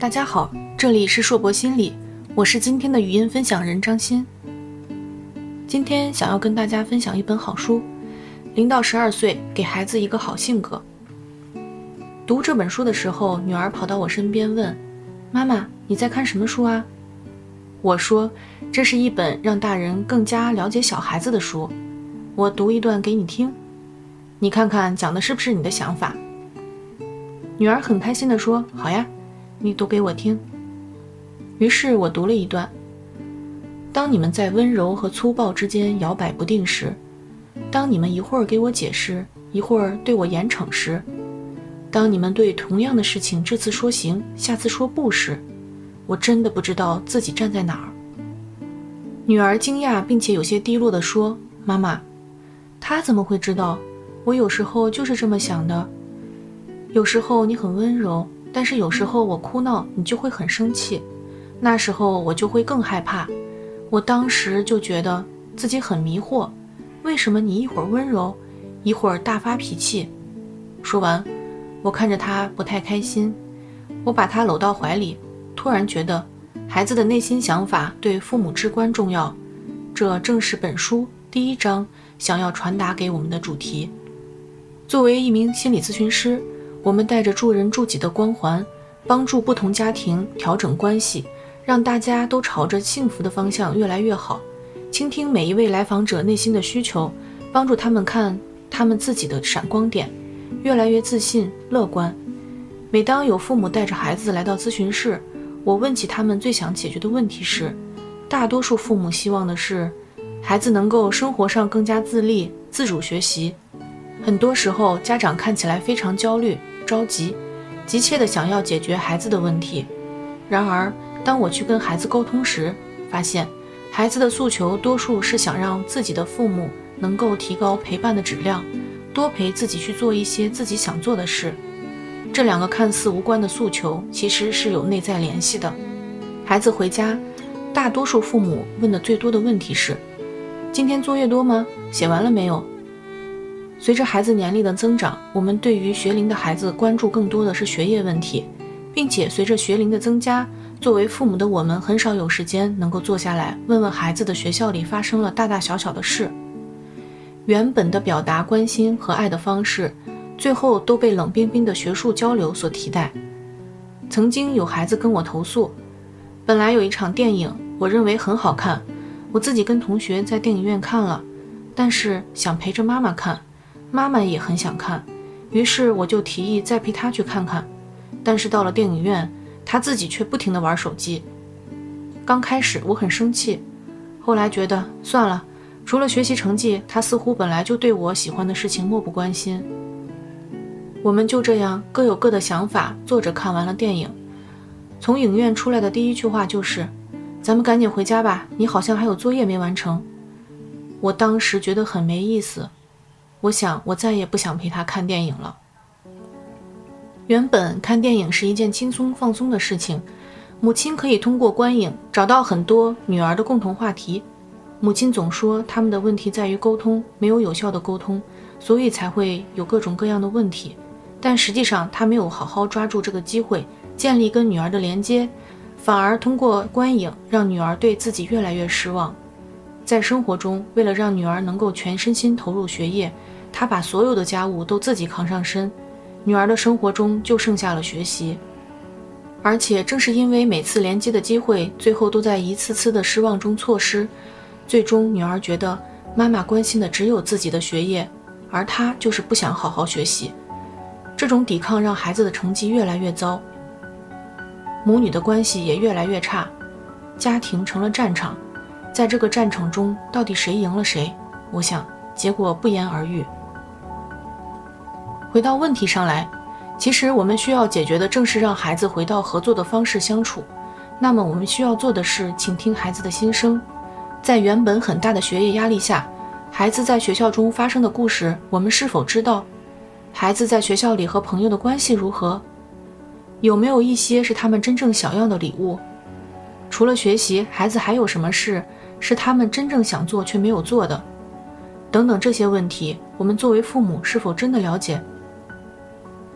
大家好，这里是硕博心理，我是今天的语音分享人张欣。今天想要跟大家分享一本好书，《零到十二岁给孩子一个好性格》。读这本书的时候，女儿跑到我身边问：“妈妈，你在看什么书啊？”我说：“这是一本让大人更加了解小孩子的书。”我读一段给你听，你看看讲的是不是你的想法？女儿很开心地说：“好呀，你读给我听。”于是我读了一段：“当你们在温柔和粗暴之间摇摆不定时，当你们一会儿给我解释，一会儿对我严惩时，当你们对同样的事情这次说行，下次说不时，我真的不知道自己站在哪儿。”女儿惊讶并且有些低落地说：“妈妈。”他怎么会知道？我有时候就是这么想的。有时候你很温柔，但是有时候我哭闹，你就会很生气。那时候我就会更害怕。我当时就觉得自己很迷惑，为什么你一会儿温柔，一会儿大发脾气？说完，我看着他不太开心，我把他搂到怀里，突然觉得孩子的内心想法对父母至关重要。这正是本书第一章。想要传达给我们的主题。作为一名心理咨询师，我们带着助人助己的光环，帮助不同家庭调整关系，让大家都朝着幸福的方向越来越好。倾听每一位来访者内心的需求，帮助他们看他们自己的闪光点，越来越自信乐观。每当有父母带着孩子来到咨询室，我问起他们最想解决的问题时，大多数父母希望的是。孩子能够生活上更加自立、自主学习。很多时候，家长看起来非常焦虑、着急，急切地想要解决孩子的问题。然而，当我去跟孩子沟通时，发现孩子的诉求多数是想让自己的父母能够提高陪伴的质量，多陪自己去做一些自己想做的事。这两个看似无关的诉求，其实是有内在联系的。孩子回家，大多数父母问的最多的问题是。今天作业多吗？写完了没有？随着孩子年龄的增长，我们对于学龄的孩子关注更多的是学业问题，并且随着学龄的增加，作为父母的我们很少有时间能够坐下来问问孩子的学校里发生了大大小小的事。原本的表达关心和爱的方式，最后都被冷冰冰的学术交流所替代。曾经有孩子跟我投诉，本来有一场电影，我认为很好看。我自己跟同学在电影院看了，但是想陪着妈妈看，妈妈也很想看，于是我就提议再陪她去看看。但是到了电影院，她自己却不停地玩手机。刚开始我很生气，后来觉得算了，除了学习成绩，她似乎本来就对我喜欢的事情漠不关心。我们就这样各有各的想法，坐着看完了电影。从影院出来的第一句话就是。咱们赶紧回家吧，你好像还有作业没完成。我当时觉得很没意思，我想我再也不想陪他看电影了。原本看电影是一件轻松放松的事情，母亲可以通过观影找到很多女儿的共同话题。母亲总说他们的问题在于沟通，没有有效的沟通，所以才会有各种各样的问题。但实际上他没有好好抓住这个机会，建立跟女儿的连接。反而通过观影让女儿对自己越来越失望。在生活中，为了让女儿能够全身心投入学业，他把所有的家务都自己扛上身，女儿的生活中就剩下了学习。而且正是因为每次连接的机会，最后都在一次次的失望中错失，最终女儿觉得妈妈关心的只有自己的学业，而她就是不想好好学习。这种抵抗让孩子的成绩越来越糟。母女的关系也越来越差，家庭成了战场，在这个战场中，到底谁赢了谁？我想结果不言而喻。回到问题上来，其实我们需要解决的正是让孩子回到合作的方式相处。那么我们需要做的是倾听孩子的心声。在原本很大的学业压力下，孩子在学校中发生的故事，我们是否知道？孩子在学校里和朋友的关系如何？有没有一些是他们真正想要的礼物？除了学习，孩子还有什么事是他们真正想做却没有做的？等等这些问题，我们作为父母是否真的了解？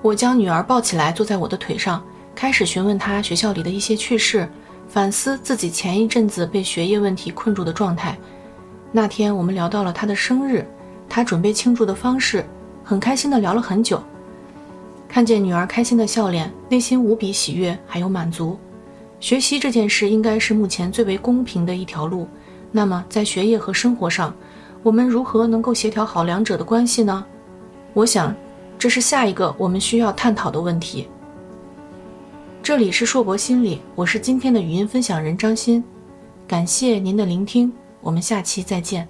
我将女儿抱起来，坐在我的腿上，开始询问她学校里的一些趣事，反思自己前一阵子被学业问题困住的状态。那天我们聊到了她的生日，她准备庆祝的方式，很开心的聊了很久。看见女儿开心的笑脸，内心无比喜悦，还有满足。学习这件事应该是目前最为公平的一条路。那么在学业和生活上，我们如何能够协调好两者的关系呢？我想，这是下一个我们需要探讨的问题。这里是硕博心理，我是今天的语音分享人张欣，感谢您的聆听，我们下期再见。